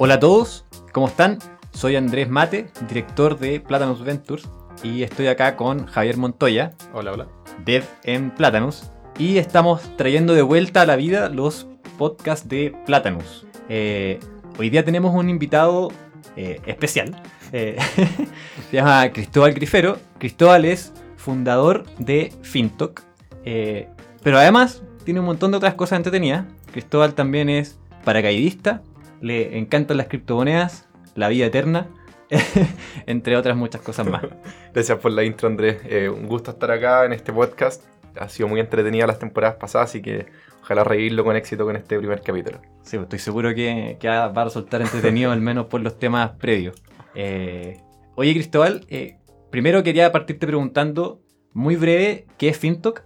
Hola a todos, ¿cómo están? Soy Andrés Mate, director de Platanus Ventures y estoy acá con Javier Montoya, Hola, hola. dev en Platanus, y estamos trayendo de vuelta a la vida los podcasts de Platanus. Eh, hoy día tenemos un invitado eh, especial, eh, se llama Cristóbal Grifero. Cristóbal es fundador de Fintok, eh, pero además tiene un montón de otras cosas entretenidas. Cristóbal también es paracaidista, le encantan las criptomonedas, la vida eterna, entre otras muchas cosas más. Gracias por la intro, Andrés. Eh, un gusto estar acá en este podcast. Ha sido muy entretenida las temporadas pasadas, así que ojalá reírlo con éxito con este primer capítulo. Sí, pues estoy seguro que, que va a resultar entretenido, al menos por los temas previos. Eh, oye, Cristóbal, eh, primero quería partirte preguntando, muy breve, ¿qué es FinTok?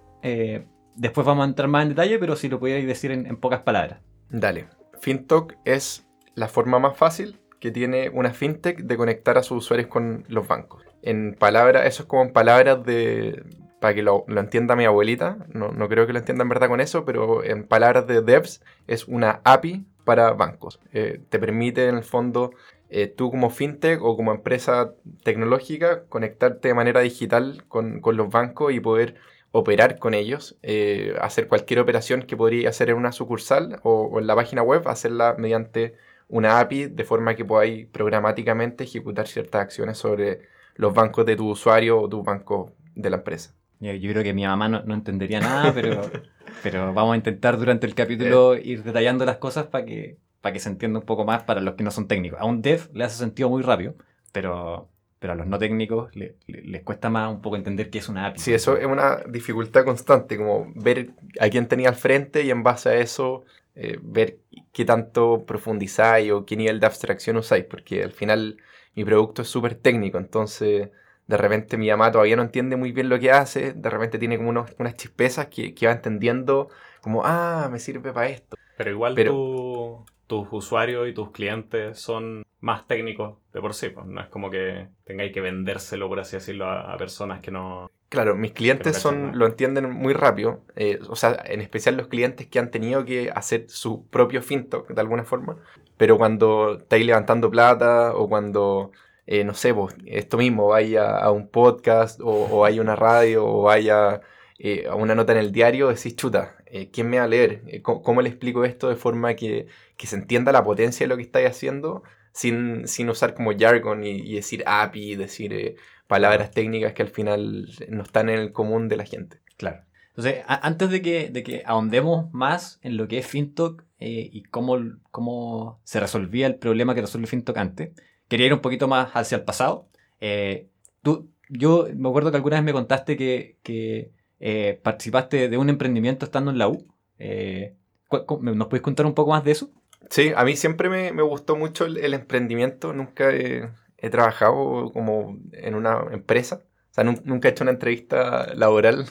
Después vamos a entrar más en detalle, pero si lo pudierais decir en, en pocas palabras. Dale. FinTok es la forma más fácil que tiene una fintech de conectar a sus usuarios con los bancos. En palabras, eso es como en palabras de. Para que lo, lo entienda mi abuelita, no, no creo que lo entienda en verdad con eso, pero en palabras de devs es una API para bancos. Eh, te permite en el fondo eh, tú como fintech o como empresa tecnológica conectarte de manera digital con, con los bancos y poder operar con ellos, eh, hacer cualquier operación que podría hacer en una sucursal o, o en la página web, hacerla mediante una API de forma que podáis programáticamente ejecutar ciertas acciones sobre los bancos de tu usuario o tu banco de la empresa. Yo, yo creo que mi mamá no, no entendería nada, pero, pero vamos a intentar durante el capítulo ir detallando las cosas para que, para que se entienda un poco más para los que no son técnicos. A un dev le hace sentido muy rápido, pero, pero a los no técnicos le- le- les cuesta más un poco entender qué es una API. Sí, eso es una dificultad constante, como ver a quién tenía al frente y en base a eso eh, ver qué tanto profundizáis o qué nivel de abstracción usáis, porque al final mi producto es súper técnico, entonces de repente mi mamá todavía no entiende muy bien lo que hace, de repente tiene como unos- unas chispezas que, que va entendiendo como, ah, me sirve para esto. Pero igual Pero- tu- tus usuarios y tus clientes son más técnicos de por sí. pues, No es como que tengáis que vendérselo, por así decirlo, a, a personas que no... Claro, mis clientes son, lo entienden muy rápido, eh, o sea, en especial los clientes que han tenido que hacer su propio fintech de alguna forma, pero cuando estáis levantando plata o cuando, eh, no sé, vos, esto mismo, vaya a un podcast o, o a una radio o vaya eh, a una nota en el diario, decís, chuta, eh, ¿quién me va a leer? Eh, ¿cómo, cómo le explico esto de forma que, que se entienda la potencia de lo que estáis haciendo sin, sin usar como jargon y, y decir API, decir... eh, palabras técnicas que al final no están en el común de la gente. Claro. Entonces, antes de que, de que ahondemos más en lo que es FinTok eh, y cómo, cómo se resolvía el problema que resuelve FinTok antes, quería ir un poquito más hacia el pasado. Tú, yo me acuerdo que alguna vez me contaste que, que, eh, participaste de un emprendimiento estando en la U. Eh, ¿Nos puedes contar un poco más de eso? Sí, a mí siempre me, me gustó mucho el, el emprendimiento. Nunca he, he trabajado como en una empresa. O sea, nun- nunca he hecho una entrevista laboral.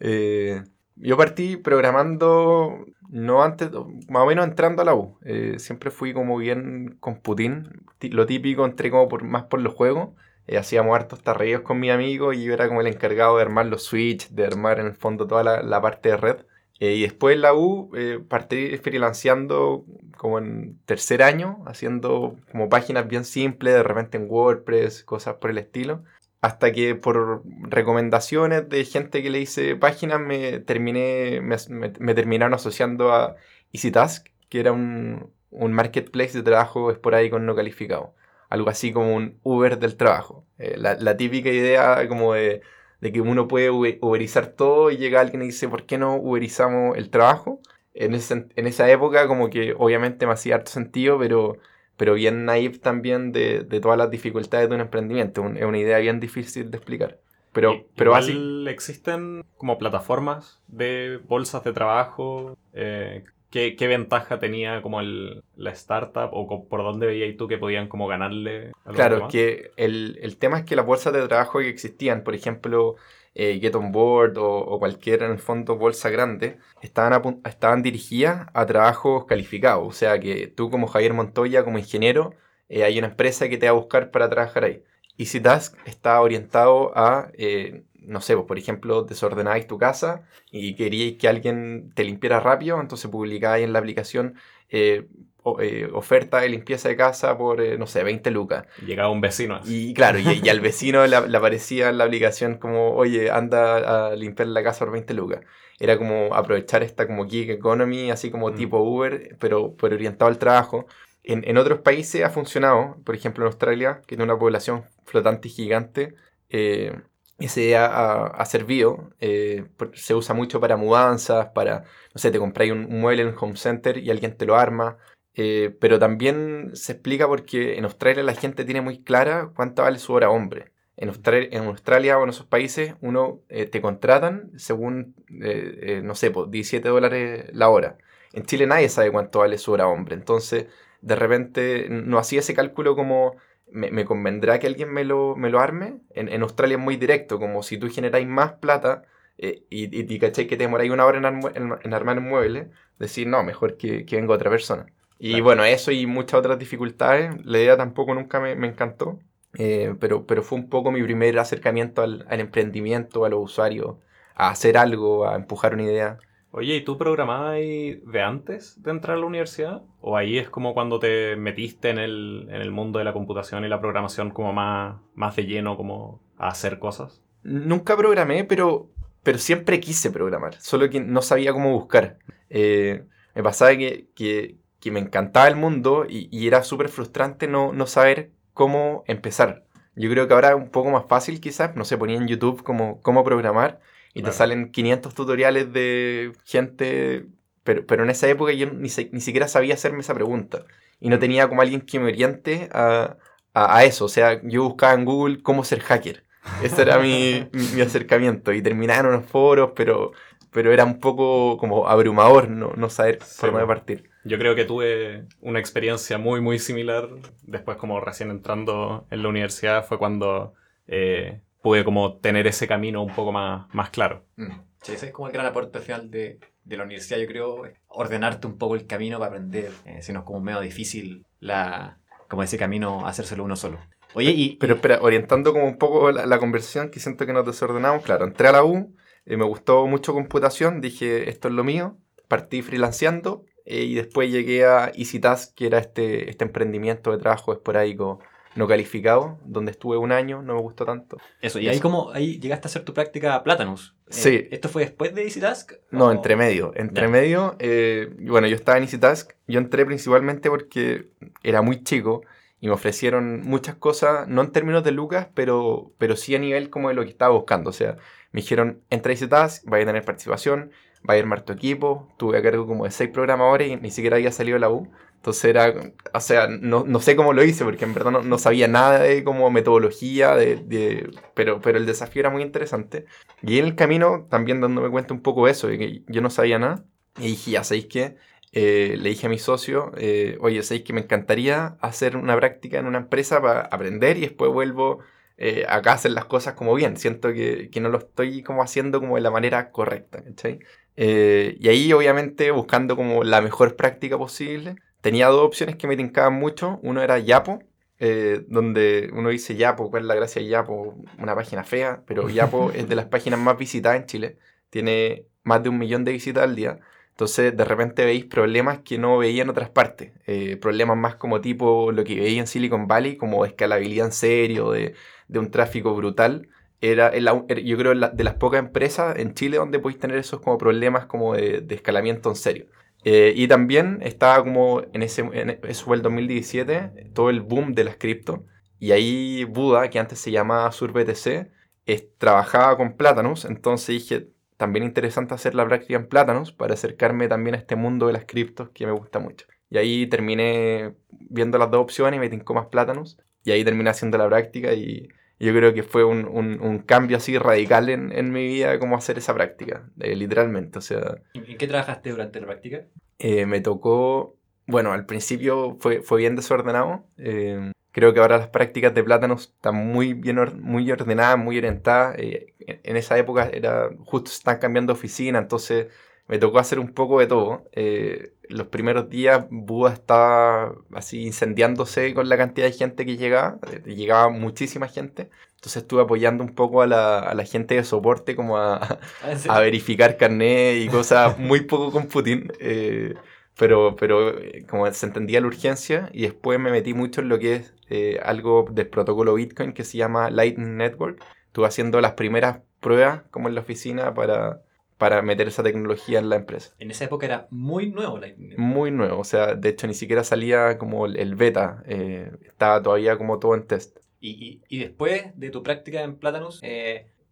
Eh, yo partí programando, no antes, más o menos entrando a la U. Eh, siempre fui como bien con Putin. Ti- Lo típico, entré como por, más por los juegos. Eh, hacíamos hartos tarreos con mi amigo y yo era como el encargado de armar los switch, de armar en el fondo toda la, la parte de red. Eh, y después en la U eh, partí freelanceando como en tercer año, haciendo como páginas bien simples, de repente en WordPress, cosas por el estilo. Hasta que por recomendaciones de gente que le hice páginas me terminé, me, me- me terminaron asociando a EasyTask, que era un, un marketplace de trabajo esporádico no calificado. Algo así como un Uber del trabajo. Eh, la, la típica idea como de, de que uno puede uber- uberizar todo y llega alguien y dice, ¿por qué no uberizamos el trabajo? En, ese- en esa época como que obviamente me hacía harto sentido, pero pero bien naive también de, de todas las dificultades de un emprendimiento. Un- es una idea bien difícil de explicar. Pero, pero así, existen como plataformas de bolsas de trabajo. eh, ¿qué, qué ventaja tenía como el, la startup o por dónde veías tú que podían como ganarle a los claro, demás? que el, el tema es que las bolsas de trabajo que existían, por ejemplo, eh, Get On Board o, o cualquier, en el fondo, bolsa grande, estaban, estaban dirigidas a trabajos calificados. O sea, que tú como Javier Montoya, como ingeniero, eh, hay una empresa que te va a buscar para trabajar ahí. EasyTask está orientado a, eh, no sé, pues, por ejemplo, desordenáis tu casa y queríais que alguien te limpiara rápido, entonces publicáis en la aplicación, eh, eh, oferta de limpieza de casa por, eh, no sé, 20 lucas. Llegaba un vecino. Y claro, y, al vecino le, aparecía en la aplicación como, oye, anda a limpiar la casa por 20 lucas. Era como aprovechar esta como gig economy, así como mm. tipo Uber, pero, pero orientado al trabajo. En, en, otros países ha funcionado, por ejemplo en Australia, que tiene una población flotante gigante, eh, ese ha, ha, servido. Eh, se usa mucho para mudanzas, para, no sé, te compráis un, mueble en un home center y alguien te lo arma. Eh, pero también se explica porque en Australia la gente tiene muy clara cuánto vale su hora hombre. En Australia, o en esos países, uno eh, te contratan según, no sé, 17 dólares la hora. En Chile nadie sabe cuánto vale su hora hombre. Entonces, de repente, no hacía ese cálculo como me, convendrá que alguien me lo, me lo arme. En, en, Australia es muy directo, como si tú generáis más plata eh, y, y, que te demoráis una hora en, armar un mueble, decir, no, mejor que, que venga otra persona. Y bueno, eso y muchas otras dificultades, la idea tampoco nunca me, me encantó, eh, pero, pero fue un poco mi primer acercamiento al, al emprendimiento, a los usuarios, a hacer algo, a empujar una idea. Oye, ¿y tú programabas de antes de entrar a la universidad? ¿O ahí es como cuando te metiste en el, en el mundo de la computación y la programación como más, más de lleno, como a hacer cosas? Nunca programé, pero, pero siempre quise programar, solo que no sabía cómo buscar. Eh, me pasaba que, que, me encantaba el mundo y, y era súper frustrante no, no saber cómo empezar. Yo creo que ahora es un poco más fácil quizás, no sé, ponía en YouTube como cómo programar y te salen 500 tutoriales de gente, pero, pero en esa época yo ni, ni, siquiera sabía hacerme esa pregunta. Y no tenía como alguien que me oriente a, a, eso. O sea, yo buscaba en Google cómo ser hacker. Ese era mi, mi, acercamiento. Y terminaba en unos foros, pero, pero era un poco como abrumador no, no saber forma de partir. Yo creo que tuve una experiencia muy, muy similar. Después, como recién entrando en la universidad, fue cuando eh, pude como tener ese camino un poco más, más claro. Mm. Sí, ese es como el gran aporte final de, de, la universidad, yo creo, ordenarte un poco el camino para aprender, eh, si no es como medio difícil la, como ese camino, hacérselo uno solo. Oye, y... Pero espera, orientando como un poco la, conversación, que siento que nos desordenamos, claro, entré a la U, eh, me gustó mucho computación, dije, esto es lo mío, partí freelanceando eh, y después llegué a EasyTask, que era este, este emprendimiento de trabajo esporádico no calificado, donde estuve un año, no me gustó tanto. Eso, y ahí como ahí llegaste a hacer tu práctica Platanus. Eh, sí. ¿Esto fue después de EasyTask? No, entre medio. Entre medio, eh, bueno, yo estaba en EasyTask, yo entré principalmente porque era muy chico y me ofrecieron muchas cosas, no en términos de lucas, pero, pero sí a nivel como de lo que estaba buscando. O sea, me dijeron, entra a EasyTask, vaya a tener participación, va a armar tu equipo, tuve a cargo como de seis programadores y ni siquiera había salido de la U. Entonces era, o sea, no, no, sé cómo lo hice, porque en verdad no, no sabía nada de como metodología, de, de, pero, pero el desafío era muy interesante. Y en el camino también dándome cuenta un poco de eso, de que yo no sabía nada. Y dije, ya sabéis que, eh, le dije a mi socio, eh, oye, sabéis que me encantaría hacer una práctica en una empresa para aprender y después vuelvo eh, acá a hacer las cosas como bien. Siento que, que, no lo estoy como haciendo como de la manera correcta, ¿cachai? y ahí obviamente buscando como la mejor práctica posible tenía dos opciones que me tincaban mucho. Uno era Yapo, eh, donde uno dice Yapo, ¿cuál es la gracia de Yapo? Una página fea, pero Yapo es de las páginas más visitadas en Chile. Tiene más de un millón de visitas al día. Entonces, de repente veis problemas que no veía en otras partes. Eh, problemas más como tipo lo que veía en Silicon Valley, como escalabilidad en serio, de, un tráfico brutal. Era, yo creo, de las pocas empresas en Chile donde podéis tener esos como problemas como de, de escalamiento en serio. Eh, y también estaba como en ese, eso fue el 2017, todo el boom de las cripto. Y ahí Buda, que antes se llamaba SurBTC, trabajaba con plátanos. Entonces dije, también interesante hacer la práctica en plátanos para acercarme también a este mundo de las criptos que me gusta mucho. Y ahí terminé viendo las dos opciones y me tincó más plátanos. Y ahí terminé haciendo la práctica y yo creo que fue un, un, cambio así radical en, en, mi vida cómo hacer esa práctica, eh, literalmente. O sea, ¿En qué trabajaste durante la práctica? Eh, me tocó, bueno, al principio fue, fue bien desordenado. Eh, creo que ahora las prácticas de plátanos están muy bien muy ordenadas, muy orientadas. en esa época era justo están cambiando oficina, entonces me tocó hacer un poco de todo. Eh, los primeros días Buda estaba así incendiándose con la cantidad de gente que llegaba, eh, llegaba muchísima gente. Entonces estuve apoyando un poco a la, a la gente de soporte como a, ah, a verificar carnet y cosas muy poco computing. Eh, pero, pero como se entendía la urgencia y después me metí mucho en lo que es eh, algo del protocolo Bitcoin que se llama Lightning Network. Estuve haciendo las primeras pruebas como en la oficina para, para meter esa tecnología en la empresa. En esa época era muy nuevo Lightning Muy nuevo, o sea, de hecho ni siquiera salía como el beta, eh, estaba todavía como todo en test. Y, y, después de tu práctica en Platanus,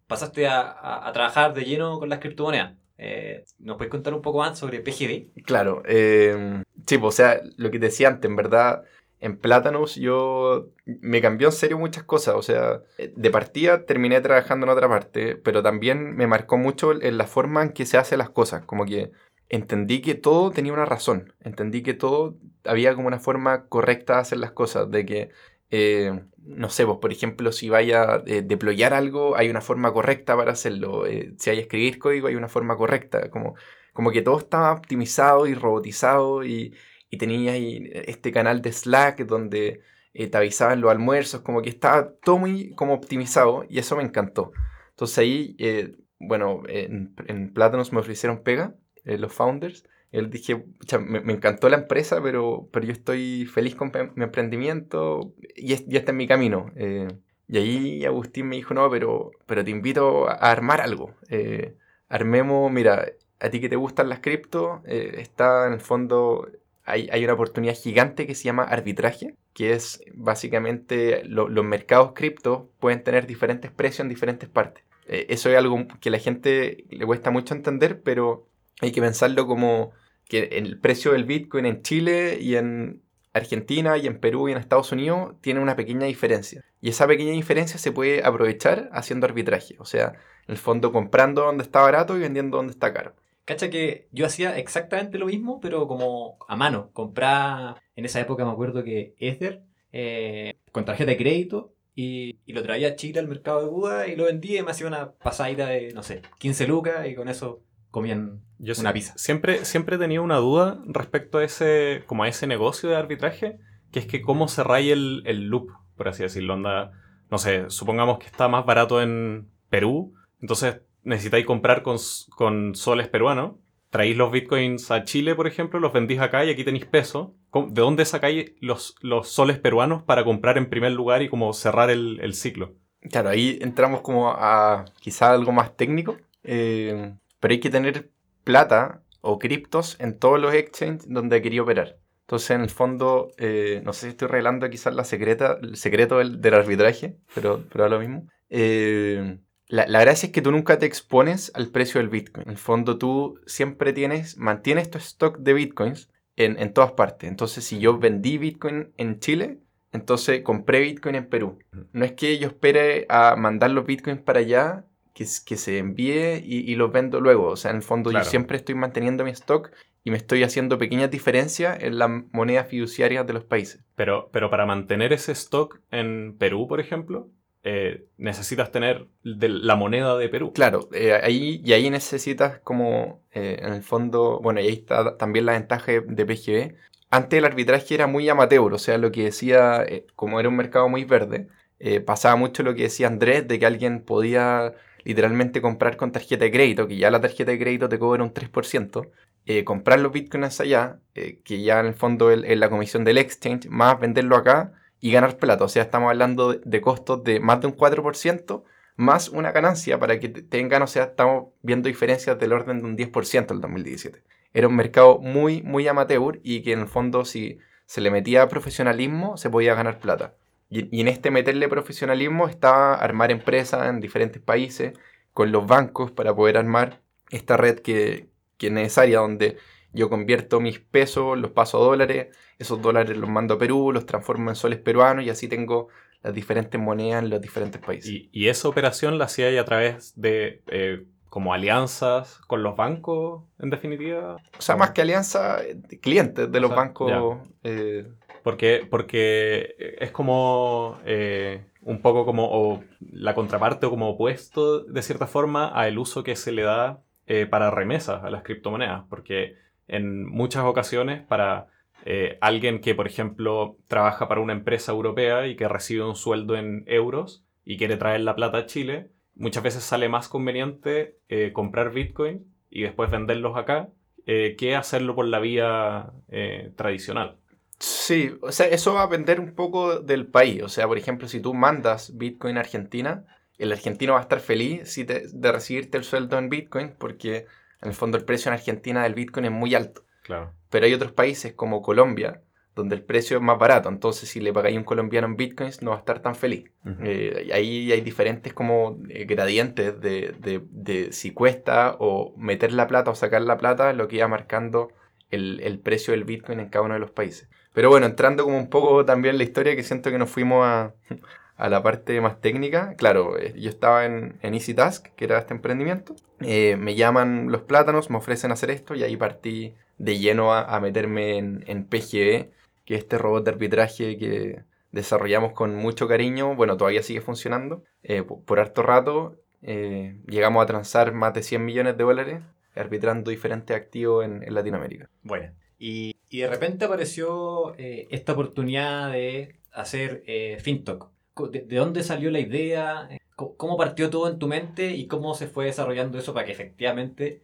pasaste a, a, a, trabajar de lleno con las criptomonedas. Eh, ¿Nos puedes contar un poco más sobre PGD? Claro, eh, sí, pues, o sea, lo que te decía antes, en verdad, en Plátanos yo me cambió en serio muchas cosas, o sea, de partida terminé trabajando en otra parte, pero también me marcó mucho en la forma en que se hacen las cosas, como que entendí que todo tenía una razón, entendí que todo había como una forma correcta de hacer las cosas, de que eh, no sé, por ejemplo, si vaya a eh, deployar algo, hay una forma correcta para hacerlo. Eh, si hay que escribir código, hay una forma correcta. Como, como que todo estaba optimizado y robotizado y, y tenía ahí este canal de Slack donde te avisaban los almuerzos, como que estaba todo muy como optimizado y eso me encantó. Entonces ahí, bueno, en, en Plátanos me ofrecieron pega, los founders, él dije, me, me, encantó la empresa, pero, pero yo estoy feliz con mi emprendimiento y, es, este es mi camino. Eh, y ahí Agustín me dijo, no, pero, pero te invito a armar algo. Eh, armemos, mira, a ti que te gustan las cripto, eh, está en el fondo, hay, una oportunidad gigante que se llama arbitraje, que es básicamente los mercados cripto pueden tener diferentes precios en diferentes partes. eso es algo que a la gente le cuesta mucho entender, pero hay que pensarlo como que el precio del Bitcoin en Chile y en Argentina y en Perú y en Estados Unidos tiene una pequeña diferencia. Y esa pequeña diferencia se puede aprovechar haciendo arbitraje. O sea, en el fondo comprando donde está barato y vendiendo donde está caro. Cacha que yo hacía exactamente lo mismo, pero como a mano. Compraba, en esa época me acuerdo que Ether, eh, con tarjeta de crédito, y, y, lo traía a Chile al mercado de Buda y lo vendía y me hacía una pasadita de, no sé, 15 lucas y con eso comían Yo una pizza. Siempre, siempre he tenido una duda respecto a ese, como a ese negocio de arbitraje, que es que cómo se el, el loop, por así decirlo. Onda, no sé, supongamos que está más barato en Perú, entonces necesitáis comprar con, con soles peruanos, traéis los bitcoins a Chile, por ejemplo, los vendís acá y aquí tenéis peso. ¿De dónde sacáis los, los soles peruanos para comprar en primer lugar y como cerrar el, el ciclo? Claro, ahí entramos como a quizá algo más técnico. Eh, pero hay que tener plata o criptos en todos los exchanges donde quería operar. Entonces, en el fondo, eh, no sé si estoy revelando quizás la secreta, el secreto del, arbitraje, pero, pero lo mismo. Eh, la, la, gracia es que tú nunca te expones al precio del Bitcoin. En el fondo, tú siempre tienes, mantienes tu stock de Bitcoins en, en todas partes. Entonces, si yo vendí Bitcoin en Chile, entonces compré Bitcoin en Perú. No es que yo espere a mandar los Bitcoins para allá que, que se envíe y, y, los vendo luego. O sea, en el fondo yo siempre estoy manteniendo mi stock y me estoy haciendo pequeñas diferencias en las monedas fiduciarias de los países. Pero, pero para mantener ese stock en Perú, por ejemplo, eh, necesitas tener de la moneda de Perú. Claro, eh, ahí, y ahí necesitas como, eh, en el fondo, bueno, y ahí está también la ventaja de PGB. Antes el arbitraje era muy amateur, o sea, lo que decía, como era un mercado muy verde, pasaba mucho lo que decía Andrés, de que alguien podía literalmente comprar con tarjeta de crédito, que ya la tarjeta de crédito te cobra un 3%, eh, comprar los bitcoins allá, que ya en el fondo es la comisión del exchange, más venderlo acá y ganar plata. O sea, estamos hablando de, costos de más de un 4%, más una ganancia para que tengan, o sea, estamos viendo diferencias del orden de un 10% el 2017. Era un mercado muy, muy amateur y que en el fondo si se le metía profesionalismo se podía ganar plata. Y, en este meterle profesionalismo está armar empresas en diferentes países con los bancos para poder armar esta red que, que, es necesaria, donde yo convierto mis pesos, los paso a dólares, esos dólares los mando a Perú, los transformo en soles peruanos y así tengo las diferentes monedas en los diferentes países. ¿Y, esa operación la hacía a través de eh, como alianzas con los bancos, en definitiva? O sea, más que alianzas, eh, clientes de los bancos. Eh, porque, porque es como eh, un poco como la contraparte o como opuesto, de cierta forma, al uso que se le da eh, para remesas a las criptomonedas. Porque en muchas ocasiones, para eh, alguien que, por ejemplo, trabaja para una empresa europea y que recibe un sueldo en euros y quiere traer la plata a Chile, muchas veces sale más conveniente comprar Bitcoin y después venderlos acá eh, que hacerlo por la vía eh, tradicional. Sí, o sea, eso va a depender un poco del país. O sea, por ejemplo, si tú mandas Bitcoin a Argentina, el argentino va a estar feliz si de recibirte el sueldo en Bitcoin porque en el fondo el precio en Argentina del Bitcoin es muy alto. Claro. Pero hay otros países como Colombia donde el precio es más barato. Entonces, si le pagáis a un colombiano en bitcoins, no va a estar tan feliz. Eh, ahí hay diferentes como eh, gradientes de, de, si cuesta o meter la plata o sacar la plata, lo que iba marcando el, el, precio del bitcoin en cada uno de los países. Pero bueno, entrando como un poco también en la historia, que siento que nos fuimos a, a la parte más técnica. Claro, eh, yo estaba en, en Easy Task, que era este emprendimiento. me llaman los plátanos, me ofrecen hacer esto y ahí partí de lleno a, a meterme en, en PGE que este robot de arbitraje que desarrollamos con mucho cariño, bueno, todavía sigue funcionando. Eh, por harto rato eh, llegamos a transar más de 100 millones de dólares arbitrando diferentes activos en, Latinoamérica. Bueno, y, de repente apareció eh, esta oportunidad de hacer FinTok. ¿De, ¿De, dónde salió la idea? ¿Cómo partió todo en tu mente y cómo se fue desarrollando eso para que efectivamente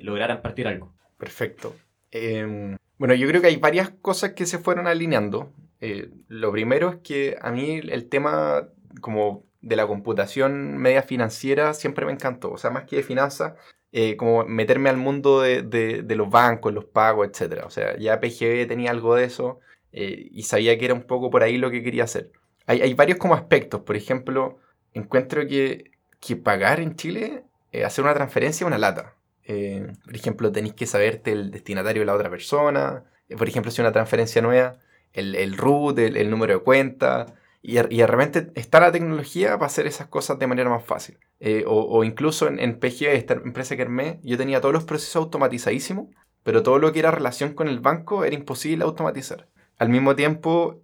lograran partir algo? Perfecto. Em, bueno, yo creo que hay varias cosas que se fueron alineando. Eh, lo primero es que a mí el tema como de la computación media financiera siempre me encantó. O sea, más que de finanzas, eh, como meterme al mundo de, los bancos, los pagos, etc. O sea, ya PGB tenía algo de eso eh, y sabía que era un poco por ahí lo que quería hacer. Hay, varios como aspectos. Por ejemplo, encuentro que, que pagar en Chile, hacer una transferencia es una lata. Eh, por ejemplo, tenéis que saberte el destinatario de la otra persona. Eh, por ejemplo, si una transferencia nueva, el, el root, el, número de cuenta. Y, y realmente está la tecnología para hacer esas cosas de manera más fácil. Eh, o, incluso en, en esta empresa que armé, yo tenía todos los procesos automatizadísimos, pero todo lo que era relación con el banco era imposible automatizar. Al mismo tiempo,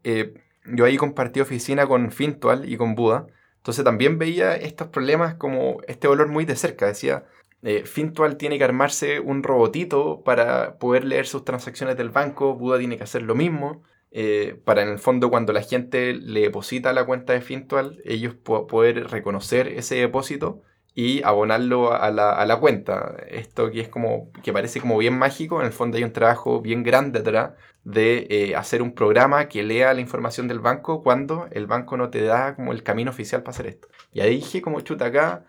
yo ahí compartí oficina con Fintual y con Buda, entonces también veía estos problemas como este dolor muy de cerca. Decía, eh, Fintual tiene que armarse un robotito para poder leer sus transacciones del banco, Buda tiene que hacer lo mismo, eh, para en el fondo cuando la gente le deposita la cuenta de Fintual, ellos poder reconocer ese depósito y abonarlo a la, cuenta. Esto que es como, que parece como bien mágico, en el fondo hay un trabajo bien grande atrás de eh, hacer un programa que lea la información del banco cuando el banco no te da como el camino oficial para hacer esto. Y ahí dije como chuta acá,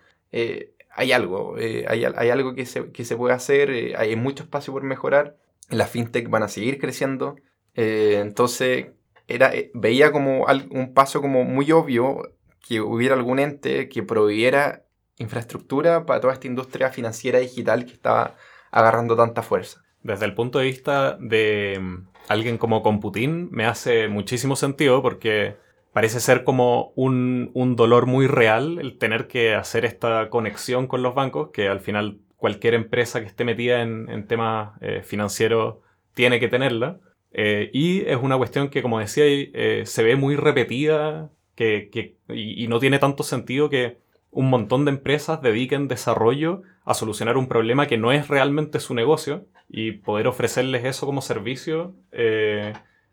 hay algo, eh, hay, algo que se, que se, puede hacer, eh, hay mucho espacio por mejorar, las fintech van a seguir creciendo, eh, entonces era, veía como un paso como muy obvio que hubiera algún ente que prohibiera infraestructura para toda esta industria financiera digital que estaba agarrando tanta fuerza. Desde el punto de vista de mm, alguien como Computin, me hace muchísimo sentido porque parece ser como un, dolor muy real el tener que hacer esta conexión con los bancos, que al final cualquier empresa que esté metida en, temas eh, financieros tiene que tenerla. Eh, y es una cuestión que, como decía, eh, se ve muy repetida que, y, y, no tiene tanto sentido que un montón de empresas dediquen desarrollo a solucionar un problema que no es realmente su negocio y poder ofrecerles eso como servicio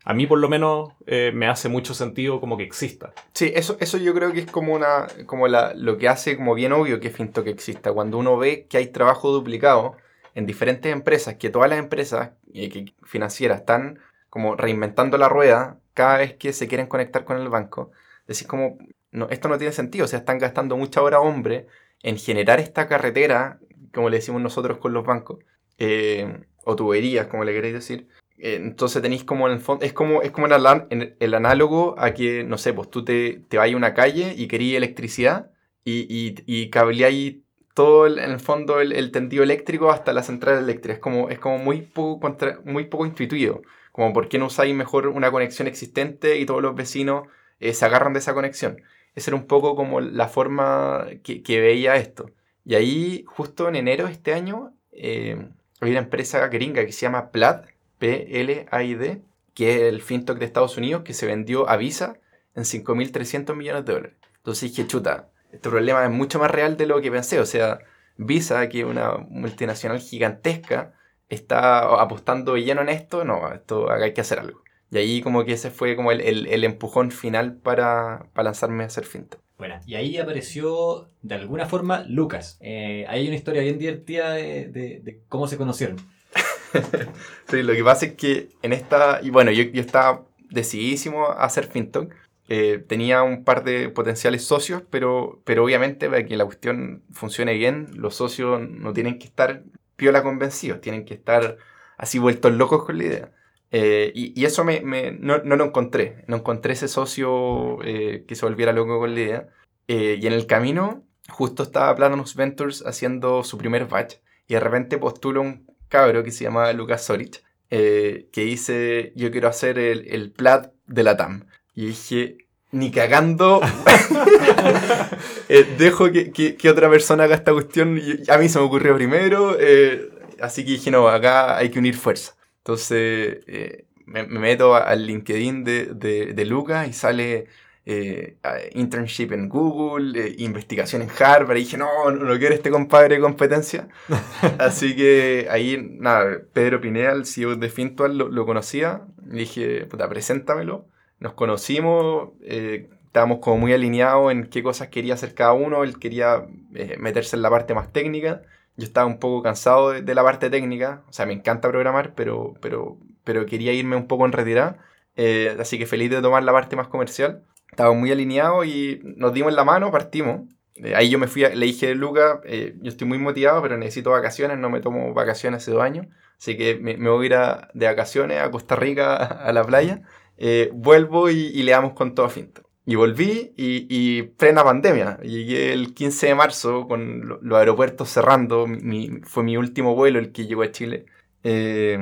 a mí por lo menos eh, me hace mucho sentido como que exista. Sí, eso, eso yo creo que es como una como la, lo que hace como bien obvio que Finto que exista. Cuando uno ve que hay trabajo duplicado en diferentes empresas, que todas las empresas eh, financieras están como reinventando la rueda cada vez que se quieren conectar con el banco, decís como, no, esto no tiene sentido, o sea, están gastando mucha hora hombre en generar esta carretera, como le decimos nosotros con los bancos, eh, o tuberías, como le queréis decir, entonces tenéis como en el fondo, es como, es como el, el, análogo a que, no sé, pues tú te, te vas a una calle y querías electricidad y, y, y cableáis todo en el fondo el, tendido eléctrico hasta la central eléctrica. Es como, es como muy, poco muy poco intuitivo. Como por qué no usáis mejor una conexión existente y todos los vecinos eh, se agarran de esa conexión. Esa era un poco como la forma que, veía esto. Y ahí, justo en enero de este año, eh, hay una empresa gringa que se llama Plaid, PLAID, que es el fintech de Estados Unidos que se vendió a Visa en 5.300 millones de dólares. Entonces dije, chuta, este problema es mucho más real de lo que pensé. O sea, Visa, que es una multinacional gigantesca, está apostando lleno en esto. No, esto hay que hacer algo. Y ahí como que ese fue como el, empujón final para, lanzarme a hacer fintech. Bueno, y ahí apareció de alguna forma Lucas. Eh, hay una historia bien divertida de, de cómo se conocieron. sí, lo que pasa es que en esta, y bueno, yo, yo estaba decidísimo a hacer FinTalk. Eh, tenía un par de potenciales socios, pero, pero obviamente para que la cuestión funcione bien, los socios no tienen que estar piola convencidos, tienen que estar así vueltos locos con la idea. Eh, y, eso me, no, lo encontré, no encontré ese socio eh, que se volviera loco con la idea. y en el camino, justo estaba Platinus Ventures haciendo su primer batch, y de repente postuló un cabro que se llamaba Lucas Sorich, que dice, yo quiero hacer el, el plat de la TAM. Y dije, ni cagando, eh, dejo que, que, otra persona haga esta cuestión. Y a mí se me ocurrió primero, eh, así que dije, no, acá hay que unir fuerza. Entonces eh, me, meto al LinkedIn de, de, de Lucas y sale internship en Google, investigación en Harvard. Y dije, no, no quiero este compadre de competencia. así que ahí, nada, Pedro Pineda, el CEO de Fintual, lo, lo conocía. Le dije, puta, preséntamelo nos conocimos, eh, estábamos como muy alineados en qué cosas quería hacer cada uno, él quería eh, meterse en la parte más técnica, yo estaba un poco cansado de, la parte técnica, o sea, me encanta programar, pero, pero, pero quería irme un poco en retirada, eh, así que feliz de tomar la parte más comercial. Estábamos muy alineados y nos dimos la mano, partimos. ahí yo me fui, le dije a Luca, yo estoy muy motivado, pero necesito vacaciones, no me tomo vacaciones hace dos años, así que me, me voy a ir de vacaciones a Costa Rica, a la playa. Eh, vuelvo y, le damos con todo finta. Y volví y, y plena pandemia. Llegué el 15 de marzo con los aeropuertos cerrando. fue mi último vuelo el que llegó a Chile. Eh,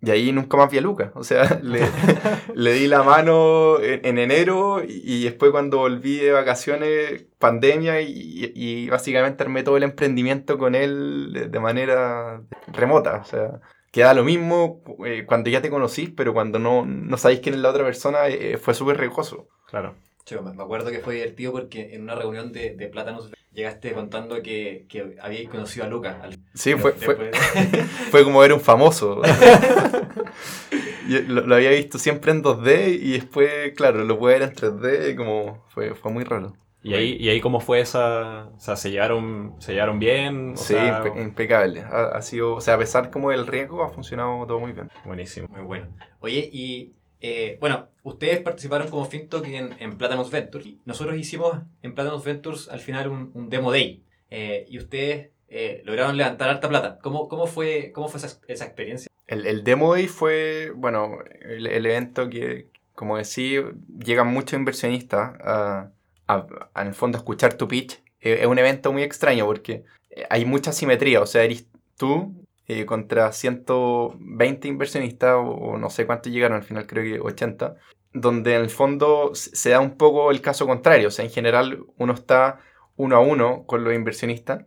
y ahí nunca más vi a Lucas. O sea, le, di la mano en, enero y, después cuando volví de vacaciones, pandemia y, y, básicamente armé todo el emprendimiento con él de manera remota. O sea, queda lo mismo eh, cuando ya te conocís, pero cuando no, no sabéis quién es la otra persona, eh, fue súper riesgoso. Claro. Me acuerdo que fue divertido porque en una reunión de, de Plátanos llegaste contando que, que habíais conocido a Lucas. Sí, fue, fue, fue, como ver un famoso. lo, lo, había visto siempre en 2D y después, claro, lo pude ver en 3D, como fue, fue muy raro. ¿Y ahí, ¿Y ahí cómo fue esa? O sea, ¿se llevaron, se llevaron bien? sí, impecable. Ha, sido, o sea, a pesar como del riesgo, ha funcionado todo muy bien. Buenísimo. Muy bueno. Oye, y eh, bueno, ustedes participaron como FinTalk en, en Platinum Ventures. Nosotros hicimos en Platinum Ventures al final un, demo day. Eh, y ustedes eh, lograron levantar harta plata. ¿Cómo, cómo fue, cómo fue esa, experiencia? El, demo day fue, bueno, el, evento que, como decía, llegan muchos inversionistas a fondo escuchar tu pitch eh, es un evento muy extraño porque hay mucha simetría, o sea, eres tú eh, contra 120 inversionistas o, no sé cuántos llegaron, al final creo que 80, donde en el fondo se da un poco el caso contrario, o sea, en general uno está uno a uno con los inversionistas,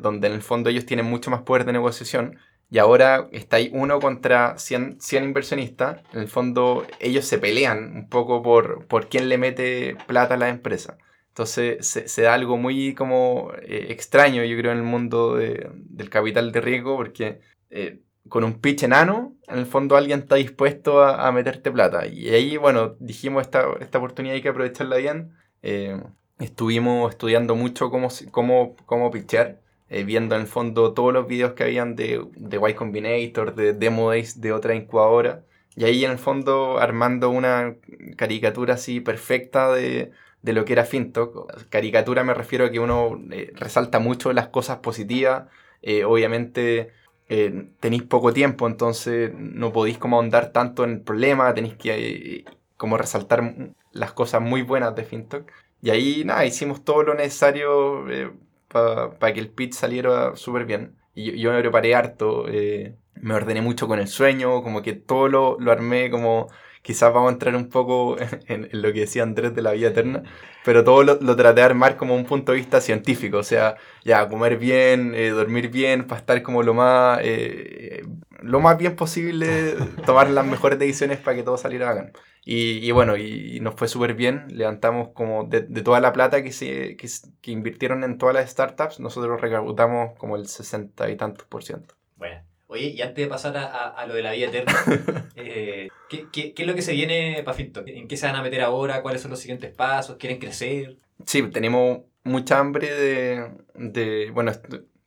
donde en el fondo ellos tienen mucho más poder de negociación, y ahora está ahí uno contra 100, 100, inversionistas. En el fondo, ellos se pelean un poco por, por quién le mete plata a la empresa. Entonces, se, da algo muy como eh, extraño, yo creo, en el mundo del capital de riesgo, porque eh, con un pitch enano, en el fondo alguien está dispuesto a, meterte plata. Y ahí, bueno, dijimos, esta, esta oportunidad hay que aprovecharla bien. Eh, estuvimos estudiando mucho cómo, cómo, cómo pitchear. Eh, viendo en el fondo todos los videos que habían de, de Y Combinator, de Demo Days de otra incubadora. Y ahí en el fondo armando una caricatura así perfecta de, de lo que era FinTalk. Caricatura me refiero a que uno eh, resalta mucho las cosas positivas. Eh, obviamente tenéis poco tiempo, entonces no podéis como ahondar tanto en el problema, tenéis que como resaltar las cosas muy buenas de FinTalk. Y ahí nada, hicimos todo lo necesario para que el pitch saliera súper bien. Y yo, me preparé harto, eh, me ordené mucho con el sueño, como que todo lo, lo armé como quizás vamos a entrar un poco en, lo que decía Andrés de la vida eterna, pero todo lo, lo, traté de armar como un punto de vista científico, o sea, ya comer bien, eh, dormir bien, para estar como lo más, eh, lo más bien posible, tomar las mejores decisiones para que todo saliera bacán. Y, bueno, y, nos fue súper bien. Levantamos como de, toda la plata que, se, que, invirtieron en todas las startups, nosotros recaudamos como el 60 y tantos por ciento. Bueno. Oye, y antes de pasar a, lo de la vida eterna, eh, ¿qué, qué, es lo que se viene para Finto? ¿En qué se van a meter ahora? ¿Cuáles son los siguientes pasos? ¿Quieren crecer? Sí, tenemos mucha hambre de... de bueno,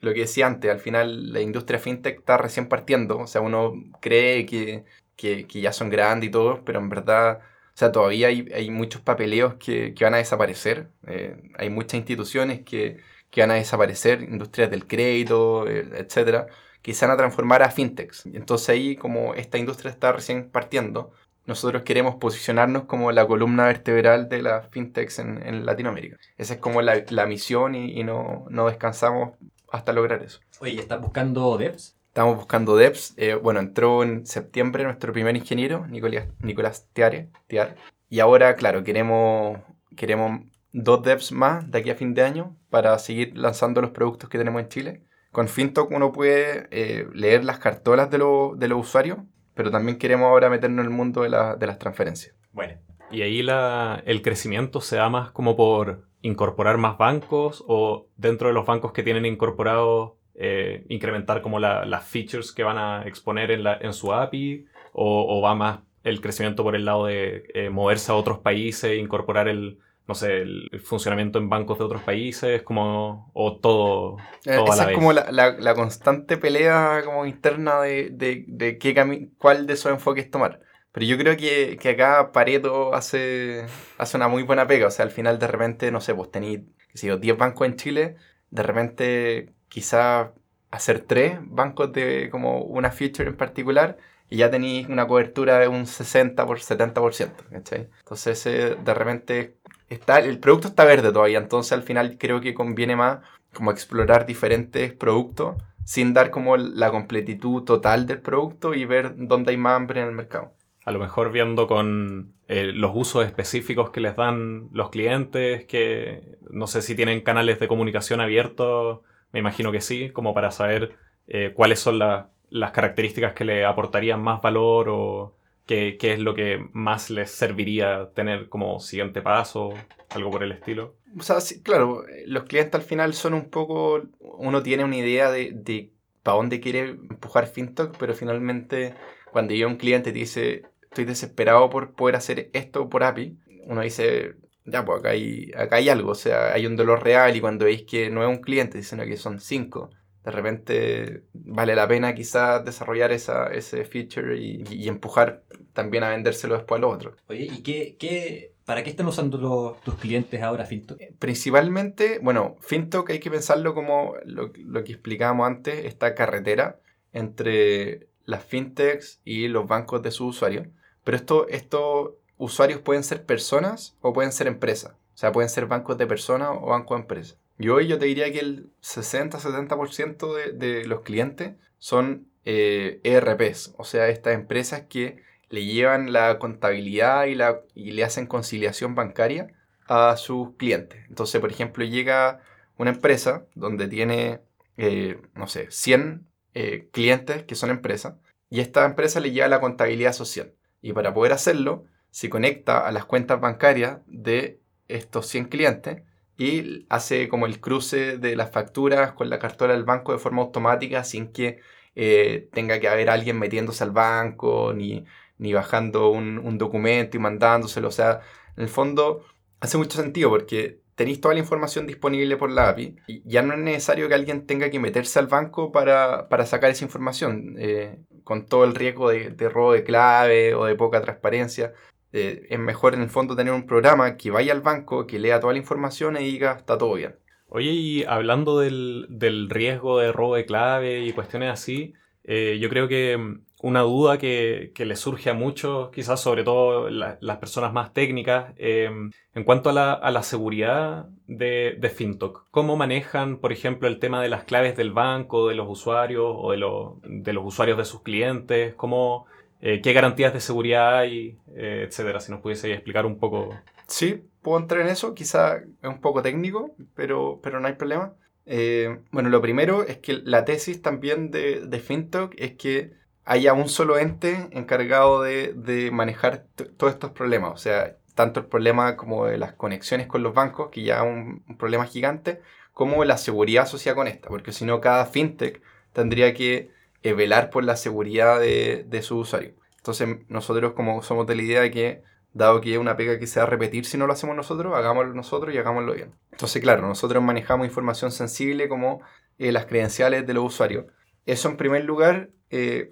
lo que decía antes, al final la industria fintech está recién partiendo, o sea, uno cree que, que, que ya son grandes y todo, pero en verdad, o sea, todavía hay, hay muchos papeleos que, que van a desaparecer, eh, hay muchas instituciones que, que, van a desaparecer, industrias del crédito, eh, etcétera, que se van a transformar a fintechs. Entonces ahí, como esta industria está recién partiendo, nosotros queremos posicionarnos como la columna vertebral de las fintechs en, en Latinoamérica. Esa es como la, la misión y, y no, no, descansamos hasta lograr eso. Oye, ¿estás buscando devs? Estamos buscando devs. Eh, bueno, entró en septiembre nuestro primer ingeniero, Nicolás, Nicolás Tiare, Tiar. Y ahora, claro, queremos, queremos dos devs más de aquí a fin de año para seguir lanzando los productos que tenemos en Chile. Con FinTalk uno puede eh, leer las cartolas de, lo, de los usuarios pero también queremos ahora meternos en el mundo de, de las transferencias. Bueno. Y ahí la, el crecimiento se da más como por incorporar más bancos o dentro de los bancos que tienen incorporado eh, incrementar como la, las features que van a exponer en, la, en su API o, va más el crecimiento por el lado de eh, moverse a otros países, incorporar el, no sé, el, funcionamiento en bancos de otros países, como, o todo, eh, todo Esa a la es como la, la, la, constante pelea como interna de, de, de qué cuál de esos enfoques tomar. Pero yo creo que, que, acá Pareto hace, hace una muy buena pega. O sea, al final de repente, no sé, pues tenéis, si 10 bancos en Chile, de repente quizá hacer tres bancos de como una feature en particular y ya tenéis una cobertura de un 60 por 70%. ¿cachai? Entonces, eh, de repente está, el producto está verde todavía, entonces al final creo que conviene más como explorar diferentes productos sin dar como la completitud total del producto y ver dónde hay más hambre en el mercado. A lo mejor viendo con eh, los usos específicos que les dan los clientes, que no sé si tienen canales de comunicación abiertos, me imagino que sí, como para saber eh, cuáles son la, las características que le aportarían más valor o qué, qué, es lo que más les serviría tener como siguiente paso, algo por el estilo. O sea, claro, los clientes al final son un poco, uno tiene una idea de, de para dónde quiere empujar FinTalk, pero finalmente cuando llega un cliente y dice, estoy desesperado por poder hacer esto por API, uno dice, ya, pues acá hay, acá hay algo, o sea, hay un dolor real y cuando veis que no es un cliente, sino que son cinco, de repente vale la pena quizás desarrollar esa, ese feature y, y, empujar también a vendérselo después a los otros. Oye, ¿y qué, qué, para qué están usando los, tus clientes ahora Fintok? Principalmente, bueno, Fintok hay que pensarlo como lo, lo que explicábamos antes, esta carretera entre las fintechs y los bancos de sus usuarios. Pero esto, estos usuarios pueden ser personas o pueden ser empresas. O sea, pueden ser bancos de personas o bancos de empresas. Y hoy yo te diría que el 60-70% de, de, los clientes son eh, ERPs, o sea, estas empresas que le llevan la contabilidad y, la, y le hacen conciliación bancaria a sus clientes. Entonces, por ejemplo, llega una empresa donde tiene, eh, no sé, 100 eh, clientes que son empresas y esta empresa le lleva la contabilidad social. Y para poder hacerlo, se conecta a las cuentas bancarias de estos 100 clientes y hace como el cruce de las facturas con la cartola del banco de forma automática sin que eh, tenga que haber alguien metiéndose al banco ni, ni bajando un, un, documento y mandándoselo. O sea, en el fondo hace mucho sentido porque tenéis toda la información disponible por la API y ya no es necesario que alguien tenga que meterse al banco para, para sacar esa información eh, con todo el riesgo de, de robo de clave o de poca transparencia eh, es mejor en el fondo tener un programa que vaya al banco, que lea toda la información y diga está todo bien. Oye, y hablando del, del riesgo de robo de clave y cuestiones así, eh, yo creo que mm, una duda que, que le surge a muchos, quizás sobre todo la, las personas más técnicas, eh, en cuanto a la, a la seguridad de, de, FinTalk. ¿Cómo manejan, por ejemplo, el tema de las claves del banco, de los usuarios o de, lo, de los usuarios de sus clientes? ¿Cómo, eh, qué garantías de seguridad hay, eh, etcétera. Si nos pudiese explicar un poco. Sí, puedo entrar en eso. Quizá es un poco técnico, pero, pero no hay problema. Eh, bueno, lo primero es que la tesis también de, de FinTalk es que haya un solo ente encargado de, de manejar todos estos problemas. O sea, tanto el problema como de las conexiones con los bancos, que ya es un, un problema gigante, como la seguridad asociada con esta. Porque si no, cada FinTech tendría que eh, velar por la seguridad de, de su usuario. Entonces nosotros como somos de la idea de que, dado que es una pega que se va a repetir si no lo hacemos nosotros, hagámoslo nosotros y hagámoslo bien. Entonces, claro, nosotros manejamos información sensible como las credenciales de los usuarios. Eso en primer lugar,